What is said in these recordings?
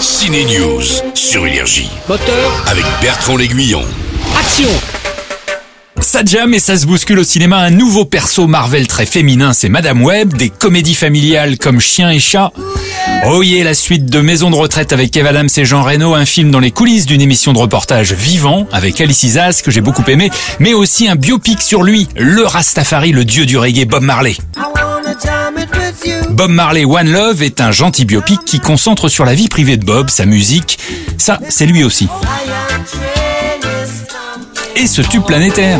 Ciné News sur Énergie Moteur, avec Bertrand L'Aiguillon. action Ça jam et ça se bouscule au cinéma. Un nouveau perso Marvel très féminin, c'est Madame Web. Des comédies familiales comme Chien et Chat. Oh yeah, la suite de Maison de retraite avec Kev Adams et Jean Reno. Un film dans les coulisses d'une émission de reportage vivant avec Alice Isas que j'ai beaucoup aimé. Mais aussi un biopic sur lui, le Rastafari, le dieu du reggae Bob Marley. Bob Marley One Love est un gentil biopic qui concentre sur la vie privée de Bob, sa musique. Ça, c'est lui aussi. Et ce tube planétaire.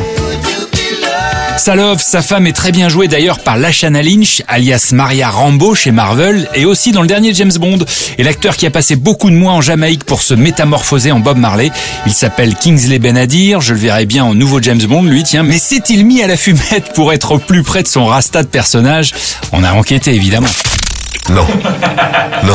Sa love, sa femme est très bien jouée d'ailleurs par Lashana Lynch, alias Maria Rambo chez Marvel, et aussi dans le dernier James Bond. Et l'acteur qui a passé beaucoup de mois en Jamaïque pour se métamorphoser en Bob Marley, il s'appelle Kingsley Benadir, je le verrai bien en nouveau James Bond, lui, tiens. Mais s'est-il mis à la fumette pour être au plus près de son rasta de personnage? On a enquêté évidemment. No. No.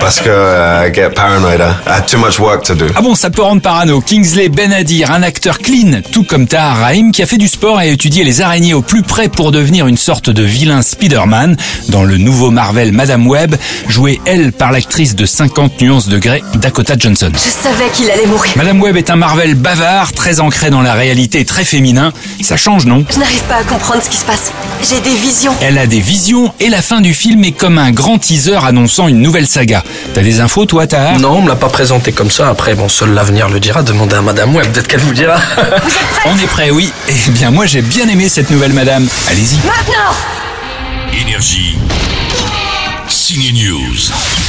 Parce que uh, I get paranoid. I have too much work to do. Ah bon, ça peut rendre parano. Kingsley Benadir, un acteur clean, tout comme Tahar Rahim, qui a fait du sport et a étudié les araignées au plus près pour devenir une sorte de vilain Spider-Man dans le nouveau Marvel Madame Web, jouée elle par l'actrice de 50 nuances de gré, Dakota Johnson. Je savais qu'il allait mourir. Madame Web est un Marvel bavard, très ancré dans la réalité, très féminin. Ça change, non? Je n'arrive pas à comprendre ce qui se passe. J'ai des visions. Elle a des visions et la fin du film est comme un grand teaser annonçant une nouvelle saga. T'as des infos, toi, Tahar? Non, on me l'a pas présenté comme ça. Après, bon, seul l'avenir le dira. Demandez à Madame Web, peut-être qu'elle vous dira. On est prêt, oui. Eh bien, moi, j'ai bien aimé cette nouvelle madame. Allez-y. Maintenant Énergie. Ciné News.